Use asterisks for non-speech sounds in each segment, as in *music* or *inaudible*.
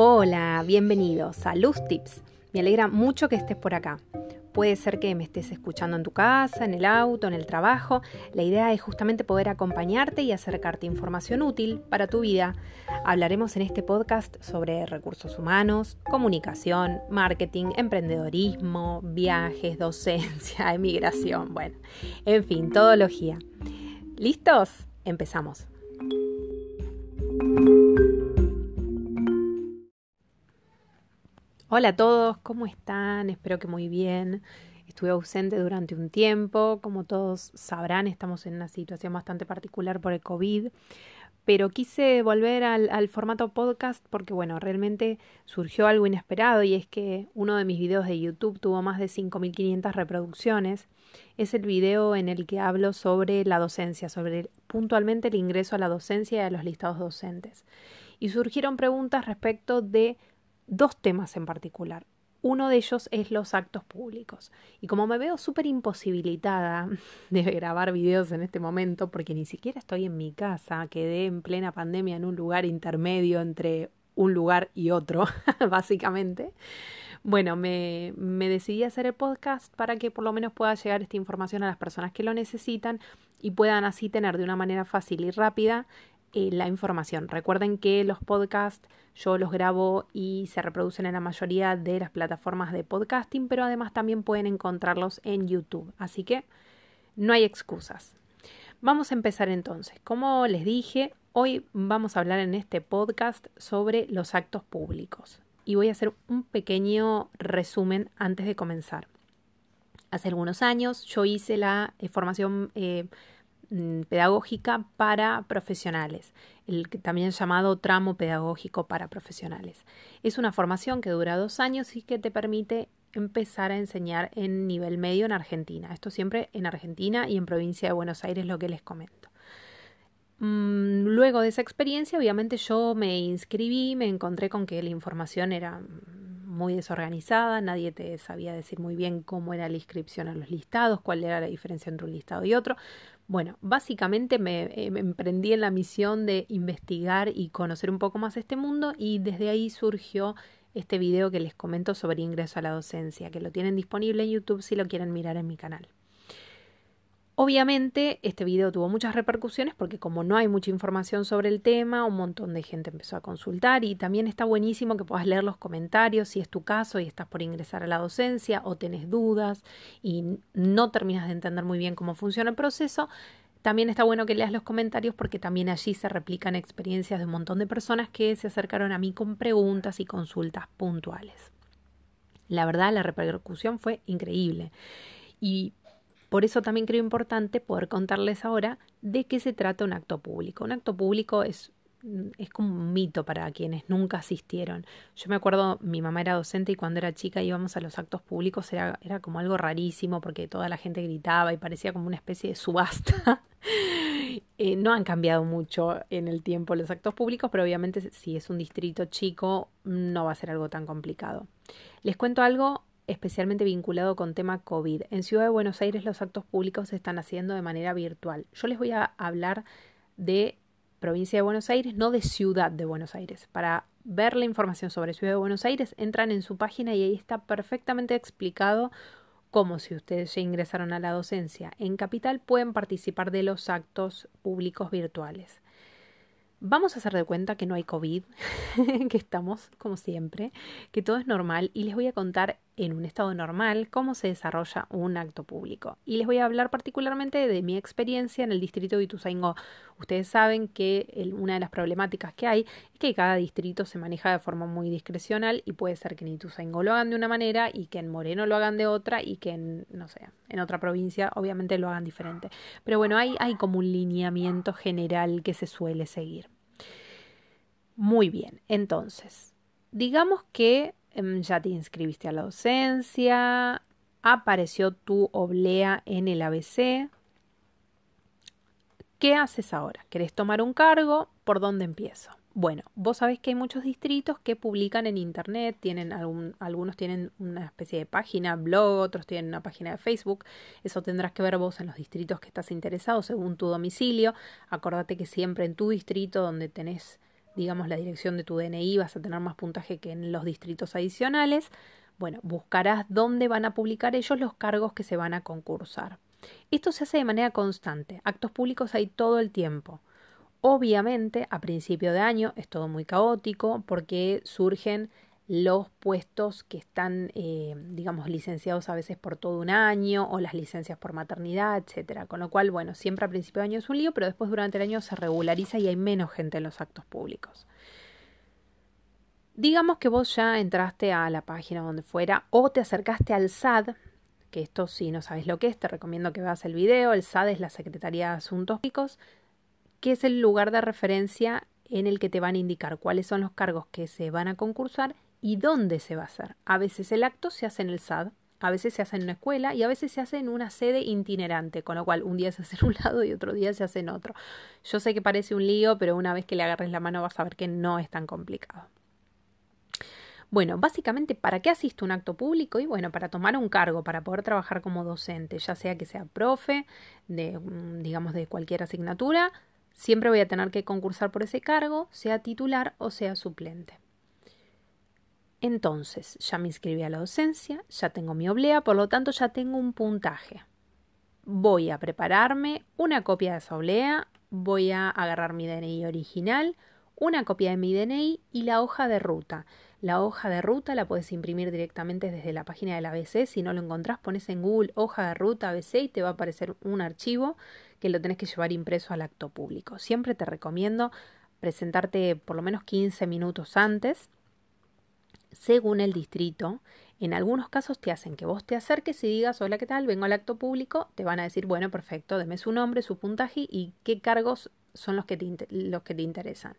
Hola, bienvenidos a Luz Tips. Me alegra mucho que estés por acá. Puede ser que me estés escuchando en tu casa, en el auto, en el trabajo. La idea es justamente poder acompañarte y acercarte información útil para tu vida. Hablaremos en este podcast sobre recursos humanos, comunicación, marketing, emprendedorismo, viajes, docencia, *laughs* emigración, bueno, en fin, todología. ¿Listos? Empezamos. Hola a todos, ¿cómo están? Espero que muy bien. Estuve ausente durante un tiempo, como todos sabrán, estamos en una situación bastante particular por el COVID, pero quise volver al, formato podcast porque, bueno, realmente surgió algo inesperado y es que uno de mis videos de YouTube tuvo más de 5.500 reproducciones. Es el video en el que hablo sobre la docencia, sobre puntualmente el ingreso a la docencia y a los listados docentes. Y surgieron preguntas respecto de dos temas en particular. Uno de ellos es los actos públicos. Y como me veo súper imposibilitada *laughs* de grabar videos en este momento, porque ni siquiera estoy en mi casa, quedé en plena pandemia en un lugar intermedio entre un lugar y otro, *laughs* básicamente. Bueno, me, me decidí a hacer el podcast para que por lo menos pueda llegar esta información a las personas que lo necesitan y puedan así tener de una manera fácil y rápida eh, la información. Recuerden que los podcasts yo los grabo y se reproducen en la mayoría de las plataformas de podcasting, pero además también pueden encontrarlos en YouTube. Así que no hay excusas. Vamos a empezar entonces. Como les dije, hoy vamos a hablar en este podcast sobre los actos públicos y voy a hacer un pequeño resumen antes de comenzar. Hace algunos años yo hice la eh, formación eh, pedagógica para profesionales, el también llamado tramo pedagógico para profesionales. Es una formación que dura dos años y que te permite empezar a enseñar en nivel medio en Argentina. Esto siempre en Argentina y en provincia de Buenos Aires, lo que les comento. Mm, luego de esa experiencia, obviamente yo me inscribí, me encontré con que la información era muy desorganizada, nadie te sabía decir muy bien cómo era la inscripción a los listados, cuál era la diferencia entre un listado y otro. Bueno, básicamente me, eh, me, emprendí en la misión de investigar y conocer un poco más este mundo y desde ahí surgió este video que les comento sobre ingreso a la docencia, que lo tienen disponible en YouTube si lo quieren mirar en mi canal. Obviamente este video tuvo muchas repercusiones porque como no hay mucha información sobre el tema, un montón de gente empezó a consultar y también está buenísimo que puedas leer los comentarios si es tu caso y estás por ingresar a la docencia o tenés dudas y no terminas de entender muy bien cómo funciona el proceso. También está bueno que leas los comentarios porque también allí se replican experiencias de un montón de personas que se acercaron a mí con preguntas y consultas puntuales. La verdad, la repercusión fue increíble. Y por eso también creo importante poder contarles ahora de qué se trata un acto público. Un acto público es, mm, es como un mito para quienes nunca asistieron. Yo me acuerdo, mi mamá era docente y cuando era chica íbamos a los actos públicos, era, era como algo rarísimo porque toda la gente gritaba y parecía como una especie de subasta. *laughs* Eh, no han cambiado mucho en el tiempo los actos públicos, pero obviamente si es un distrito chico no va a ser algo tan complicado. Les cuento algo especialmente vinculado con tema COVID. En Ciudad de Buenos Aires los actos públicos se están haciendo de manera virtual. Yo les voy a hablar de provincia de Buenos Aires, no de Ciudad de Buenos Aires. Para ver la información sobre Ciudad de Buenos Aires, entran en su página y ahí está perfectamente explicado cómo si ustedes ya ingresaron a la docencia en Capital pueden participar de los actos públicos virtuales. Vamos a hacer de cuenta que no hay COVID, *laughs* que estamos como siempre, que todo es normal y les voy a contar en un estado normal cómo se desarrolla un acto público. Y les voy a hablar particularmente de mi experiencia en el distrito de Ituzaingó. Ustedes saben que una de las problemáticas que hay es que cada distrito se maneja de forma muy discrecional y puede ser que en Ituzaingó lo hagan de una manera y que en Moreno lo hagan de otra y que en, no sé, en otra provincia obviamente lo hagan diferente. Pero bueno, hay, hay como un lineamiento general que se suele seguir. Muy bien, entonces, digamos que ya te inscribiste a la docencia, apareció tu oblea en el ABC. ¿Qué haces ahora? ¿Querés tomar un cargo? ¿Por dónde empiezo? Bueno, vos sabés que hay muchos distritos que publican en internet, tienen algún, algunos tienen una especie de página, blog, otros tienen una página de Facebook. Eso tendrás que ver vos en los distritos que estás interesado según tu domicilio. Acordate que siempre en tu distrito donde tenés digamos, la dirección de tu DNI, vas a tener más puntaje que en los distritos adicionales. Bueno, buscarás dónde van a publicar ellos los cargos que se van a concursar. Esto se hace de manera constante. Actos públicos hay todo el tiempo. Obviamente, a principio de año es todo muy caótico porque surgen los puestos que están, eh, digamos, licenciados a veces por todo un año o las licencias por maternidad, etcétera. Con lo cual, bueno, siempre a principio de año es un lío, pero después durante el año se regulariza y hay menos gente en los actos públicos. Digamos que vos ya entraste a la página donde fuera o te acercaste al SAD, que esto si no sabes lo que es, te recomiendo que veas el video. El SAD es la Secretaría de Asuntos Públicos, que es el lugar de referencia en el que te van a indicar cuáles son los cargos que se van a concursar y dónde se va a hacer. A veces el acto se hace en el SAD, a veces se hace en una escuela y a veces se hace en una sede itinerante, con lo cual un día se hace en un *laughs* lado y otro día se hace en otro. Yo sé que parece un lío, pero una vez que le agarres la mano vas a ver que no es tan complicado. Bueno, básicamente, ¿para qué asiste un acto público? Y bueno, para tomar un cargo, para poder trabajar como docente, ya sea que sea profe, de, mm, digamos, de cualquier asignatura, siempre voy a tener que concursar por ese cargo, sea titular o sea suplente. Entonces, ya me inscribí a la docencia, ya tengo mi oblea, por lo tanto ya tengo un puntaje. Voy a prepararme una copia de esa oblea, voy a agarrar mi DNI original, una copia de mi DNI y la hoja de ruta. La hoja de ruta la puedes imprimir directamente desde la página del ABC. Si no lo encontrás, pones en Google hoja de ruta ABC y te va a aparecer un archivo que lo tenés que llevar impreso al acto público. Siempre te recomiendo presentarte por lo menos 15 minutos antes según el distrito. En algunos casos te hacen que vos te acerques y digas, hola, ¿qué tal? Vengo al acto público. Te van a decir, bueno, perfecto, deme su nombre, su puntaje y qué cargos son los que te, los que te interesan.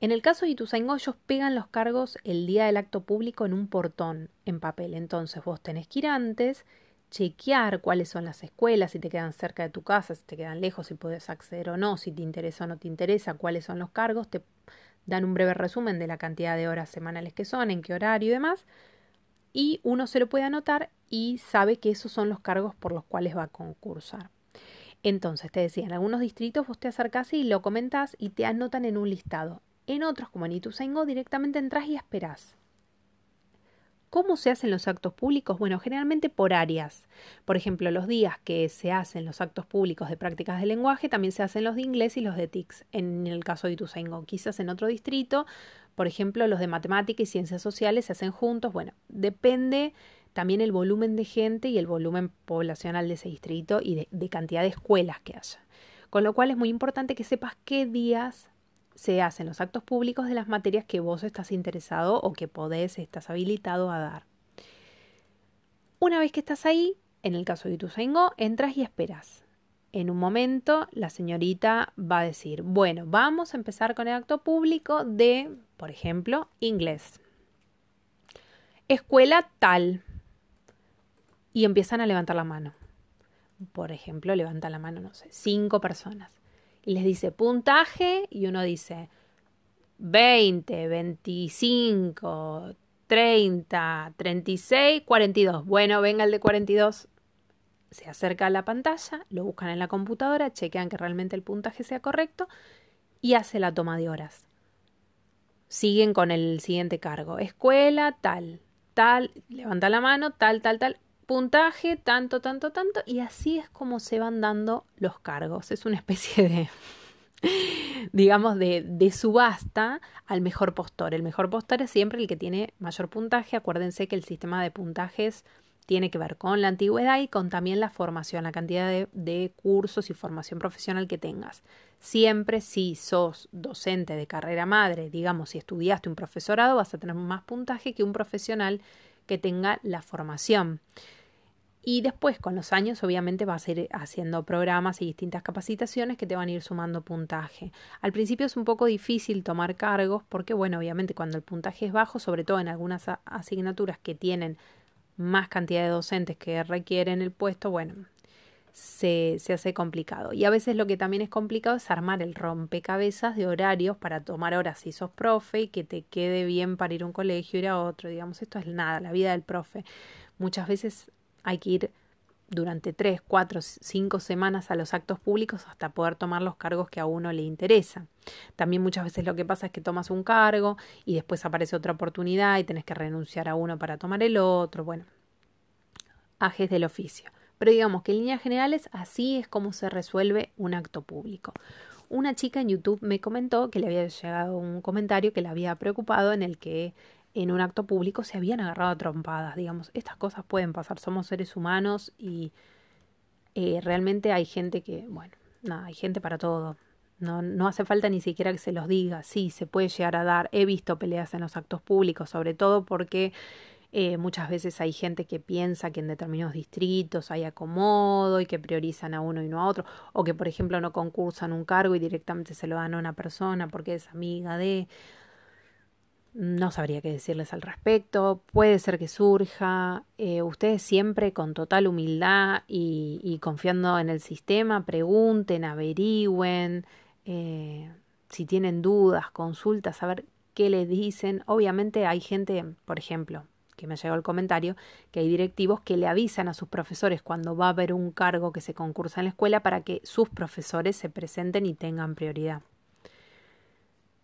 En el caso de Ituzaingó, ellos pegan los cargos el día del acto público en un portón, en papel. Entonces vos tenés que ir antes, chequear cuáles son las escuelas, si te quedan cerca de tu casa, si te quedan lejos, si puedes acceder o no, si te interesa o no te interesa, cuáles son los cargos. Te dan un breve resumen de la cantidad de horas semanales que son, en qué horario y demás, y uno se lo puede anotar y sabe que esos son los cargos por los cuales va a concursar. Entonces, te decía, en algunos distritos vos te acercás y lo comentás y te anotan en un listado. En otros, como en Ituzaingó, directamente entras y esperás. ¿Cómo se hacen los actos públicos? Bueno, generalmente por áreas. Por ejemplo, los días que se hacen los actos públicos de prácticas de lenguaje, también se hacen los de inglés y los de TICS, en el caso de Ituzaingó. Quizás en otro distrito, por ejemplo, los de matemática y ciencias sociales se hacen juntos. Bueno, depende también el volumen de gente y el volumen poblacional de ese distrito y de, de cantidad de escuelas que haya. Con lo cual es muy importante que sepas qué días se hacen los actos públicos de las materias que vos estás interesado o que podés, estás habilitado a dar. Una vez que estás ahí, en el caso de Ituzaingó, entras y esperas. En un momento, la señorita va a decir, bueno, vamos a empezar con el acto público de, por ejemplo, inglés. Escuela tal. Y empiezan a levantar la mano. Por ejemplo, levantan la mano, no sé, cinco personas y les dice puntaje y uno dice 20, 25, 30, 36, 42. Bueno, venga el de 42. Se acerca a la pantalla, lo buscan en la computadora, chequean que realmente el puntaje sea correcto y hace la toma de horas. Siguen con el siguiente cargo. Escuela, tal, tal, levanta la mano, tal, tal, tal puntaje, tanto, tanto, tanto, y así es como se van dando los cargos. Es una especie de, *laughs* digamos, de, de, subasta al mejor postor. El mejor postor es siempre el que tiene mayor puntaje. Acuérdense que el sistema de puntajes tiene que ver con la antigüedad y con también la formación, la cantidad de, de cursos y formación profesional que tengas. Siempre si sos docente de carrera madre, digamos, si estudiaste un profesorado, vas a tener más puntaje que un profesional que tenga la formación. Y después, con los años, obviamente vas a ir haciendo programas y distintas capacitaciones que te van a ir sumando puntaje. Al principio es un poco difícil tomar cargos porque, bueno, obviamente cuando el puntaje es bajo, sobre todo en algunas asignaturas que tienen más cantidad de docentes que requieren el puesto, bueno, se, se, hace complicado. Y a veces lo que también es complicado es armar el rompecabezas de horarios para tomar horas si sos profe y que te quede bien para ir a un colegio, ir a otro. Digamos, esto es nada, la vida del profe. Muchas veces hay que ir durante tres, cuatro, cinco semanas a los actos públicos hasta poder tomar los cargos que a uno le interesa. También muchas veces lo que pasa es que tomas un cargo y después aparece otra oportunidad y tenés que renunciar a uno para tomar el otro. Bueno, ajes del oficio. Pero digamos que en líneas generales así es como se resuelve un acto público. Una chica en YouTube me comentó que le había llegado un comentario que le había preocupado en el que en un acto público se habían agarrado a trompadas. Digamos, estas cosas pueden pasar, somos seres humanos y eh, realmente hay gente que, bueno, nada, hay gente para todo. No, no hace falta ni siquiera que se los diga. Sí, se puede llegar a dar. He visto peleas en los actos públicos, sobre todo porque eh, muchas veces hay gente que piensa que en determinados distritos hay acomodo y que priorizan a uno y no a otro, o que por ejemplo no concursan un cargo y directamente se lo dan a una persona porque es amiga de... No sabría qué decirles al respecto. Puede ser que surja. Eh, ustedes siempre con total humildad y, confiando en el sistema, pregunten, averigüen. Eh, si tienen dudas, consultas, a ver qué les dicen. Obviamente hay gente, por ejemplo, que me llegó el comentario, que hay directivos que le avisan a sus profesores cuando va a haber un cargo que se concursa en la escuela para que sus profesores se presenten y tengan prioridad.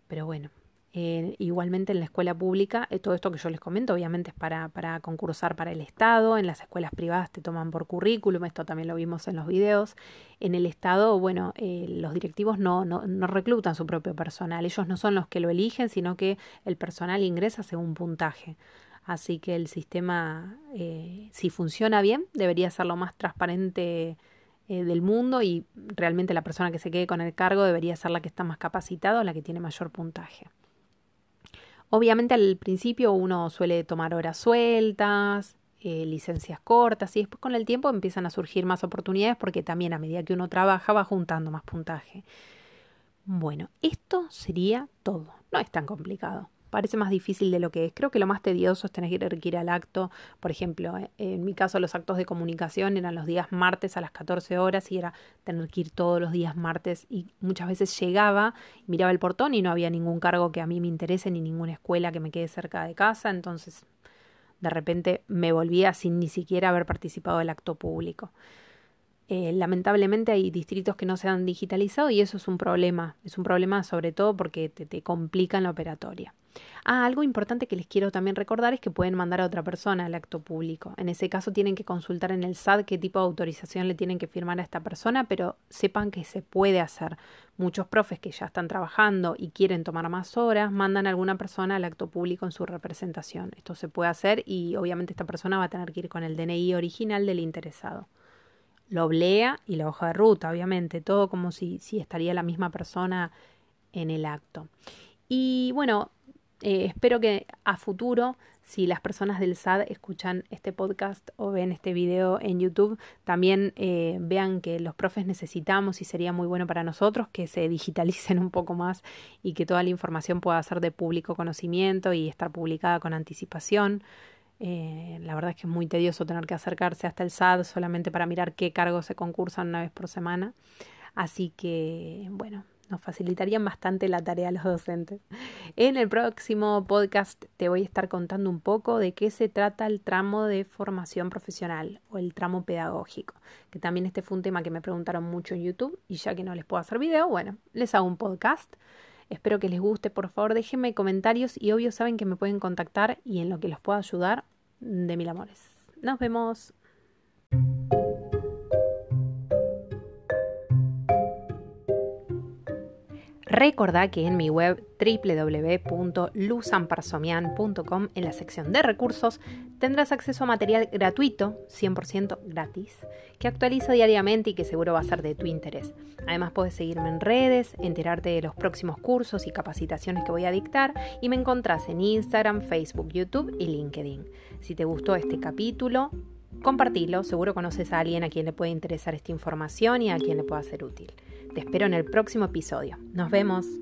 Pero bueno, eh, igualmente en la escuela pública, eh, todo esto que yo les comento obviamente es para, para, concursar para el Estado, en las escuelas privadas te toman por currículum, esto también lo vimos en los videos, en el Estado, bueno, eh, los directivos no, no, no reclutan su propio personal, ellos no son los que lo eligen, sino que el personal ingresa según puntaje. Así que el sistema, eh, si funciona bien, debería ser lo más transparente eh, del mundo y realmente la persona que se quede con el cargo debería ser la que está más capacitada o la que tiene mayor puntaje. Obviamente al principio uno suele tomar horas sueltas, eh, licencias cortas y después con el tiempo empiezan a surgir más oportunidades porque también a medida que uno trabaja va juntando más puntaje. Bueno, esto sería todo. No es tan complicado parece más difícil de lo que es. Creo que lo más tedioso es tener que ir al acto. Por ejemplo, eh, en mi caso los actos de comunicación eran los días martes a las 14 horas y era tener que ir todos los días martes y muchas veces llegaba, miraba el portón y no había ningún cargo que a mí me interese ni ninguna escuela que me quede cerca de casa, entonces de repente me volvía sin ni siquiera haber participado del acto público. Eh, lamentablemente hay distritos que no se han digitalizado y eso es un problema. Es un problema sobre todo porque te, te complican la operatoria. Ah, algo importante que les quiero también recordar es que pueden mandar a otra persona al acto público. En ese caso tienen que consultar en el SAT qué tipo de autorización le tienen que firmar a esta persona, pero sepan que se puede hacer. Muchos profes que ya están trabajando y quieren tomar más horas, mandan a alguna persona al acto público en su representación. Esto se puede hacer y obviamente esta persona va a tener que ir con el DNI original del interesado lo oblea y la hoja de ruta, obviamente, todo como si, si estaría la misma persona en el acto. Y bueno, eh, espero que a futuro, si las personas del SAD escuchan este podcast o ven este video en YouTube, también eh, vean que los profes necesitamos y sería muy bueno para nosotros que se *laughs* digitalicen un poco más y que toda la información pueda ser de público conocimiento y estar publicada con anticipación. Eh, la verdad es que es muy tedioso tener que acercarse hasta el SAD solamente para mirar qué cargos se concursan una vez por semana. Así que, bueno, nos facilitarían bastante la tarea a los docentes. En el próximo podcast te voy a estar contando un poco de qué se trata el tramo de formación profesional o el tramo pedagógico, que también este fue un tema que me preguntaron mucho en YouTube y ya que no les puedo hacer video, bueno, les hago un podcast. Espero que les guste, por favor déjenme comentarios y obvio saben que me pueden contactar y en lo que los pueda ayudar, de mil amores. Nos vemos. Recordá que en mi web www.luzamparsomian.com en la sección de recursos tendrás acceso a material gratuito, 100% gratis, que actualizo diariamente y que seguro va a ser de tu interés. Además puedes seguirme en redes, enterarte de los próximos cursos y capacitaciones que voy a dictar y me encontrás en Instagram, Facebook, YouTube y LinkedIn. Si te gustó este capítulo, compartilo, seguro conoces a alguien a quien le puede interesar esta información y a quien le pueda ser útil. Te espero en el próximo episodio. Nos vemos.